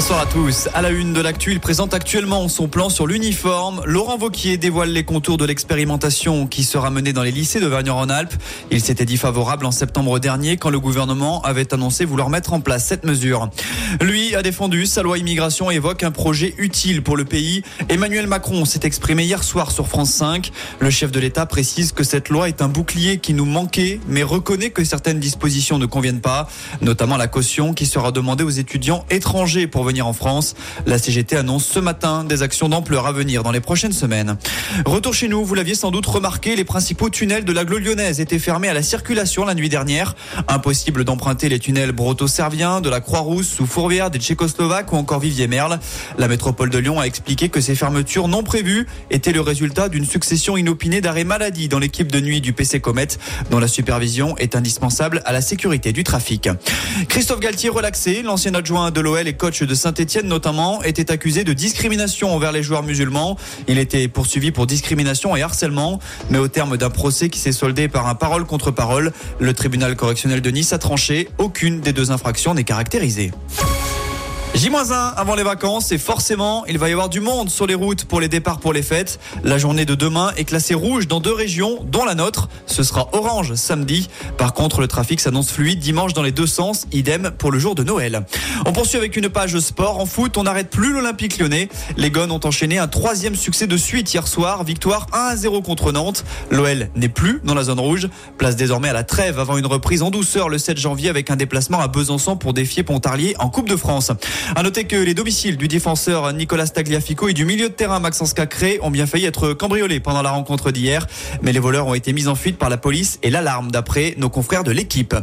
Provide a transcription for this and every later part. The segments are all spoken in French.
Bonsoir à tous. À la une de l'actu, il présente actuellement son plan sur l'uniforme. Laurent Vauquier dévoile les contours de l'expérimentation qui sera menée dans les lycées de Vergne-Rhône-Alpes. Il s'était dit favorable en septembre dernier quand le gouvernement avait annoncé vouloir mettre en place cette mesure. Lui a défendu sa loi immigration et évoque un projet utile pour le pays. Emmanuel Macron s'est exprimé hier soir sur France 5. Le chef de l'État précise que cette loi est un bouclier qui nous manquait, mais reconnaît que certaines dispositions ne conviennent pas, notamment la caution qui sera demandée aux étudiants étrangers pour venir en France. La CGT annonce ce matin des actions d'ampleur à venir dans les prochaines semaines. Retour chez nous, vous l'aviez sans doute remarqué, les principaux tunnels de l'agglo lyonnaise étaient fermés à la circulation la nuit dernière. Impossible d'emprunter les tunnels Broto-Servien, de la Croix-Rousse, sous Fourvière, des Tchécoslovaques ou encore Vivier-Merle. La métropole de Lyon a expliqué que ces fermetures non prévues étaient le résultat d'une succession inopinée d'arrêts maladie dans l'équipe de nuit du PC Comet, dont la supervision est indispensable à la sécurité du trafic. Christophe Galtier relaxé, l'ancien adjoint de l'OL et coach de Saint-Etienne notamment, était accusé de discrimination envers les joueurs musulmans. Il était poursuivi pour discrimination et harcèlement, mais au terme d'un procès qui s'est soldé par un parole contre parole, le tribunal correctionnel de Nice a tranché. Aucune des deux infractions n'est caractérisée. J-1 avant les vacances et forcément il va y avoir du monde sur les routes pour les départs pour les fêtes. La journée de demain est classée rouge dans deux régions dont la nôtre. Ce sera orange samedi. Par contre le trafic s'annonce fluide dimanche dans les deux sens. Idem pour le jour de Noël. On poursuit avec une page sport. En foot on n'arrête plus l'Olympique lyonnais. Les Gones ont enchaîné un troisième succès de suite hier soir. Victoire 1-0 contre Nantes. L'OL n'est plus dans la zone rouge. Place désormais à la trêve avant une reprise en douceur le 7 janvier avec un déplacement à Besançon pour défier Pontarlier en Coupe de France. À noter que les domiciles du défenseur Nicolas Tagliafico et du milieu de terrain Maxence Cacré ont bien failli être cambriolés pendant la rencontre d'hier, mais les voleurs ont été mis en fuite par la police et l'alarme d'après nos confrères de l'équipe.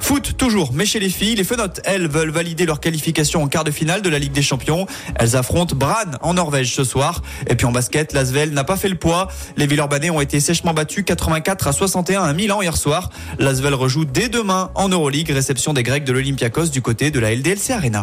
Foot toujours, mais chez les filles, les Fenotes, elles, veulent valider leur qualification en quart de finale de la Ligue des Champions. Elles affrontent Brann en Norvège ce soir. Et puis en basket, l'Asvel n'a pas fait le poids. Les Villeurbanais ont été sèchement battus 84 à 61 à Milan hier soir. L'Asvel rejoue dès demain en Euroleague, réception des Grecs de l'Olympiakos du côté de la LDLC Arena.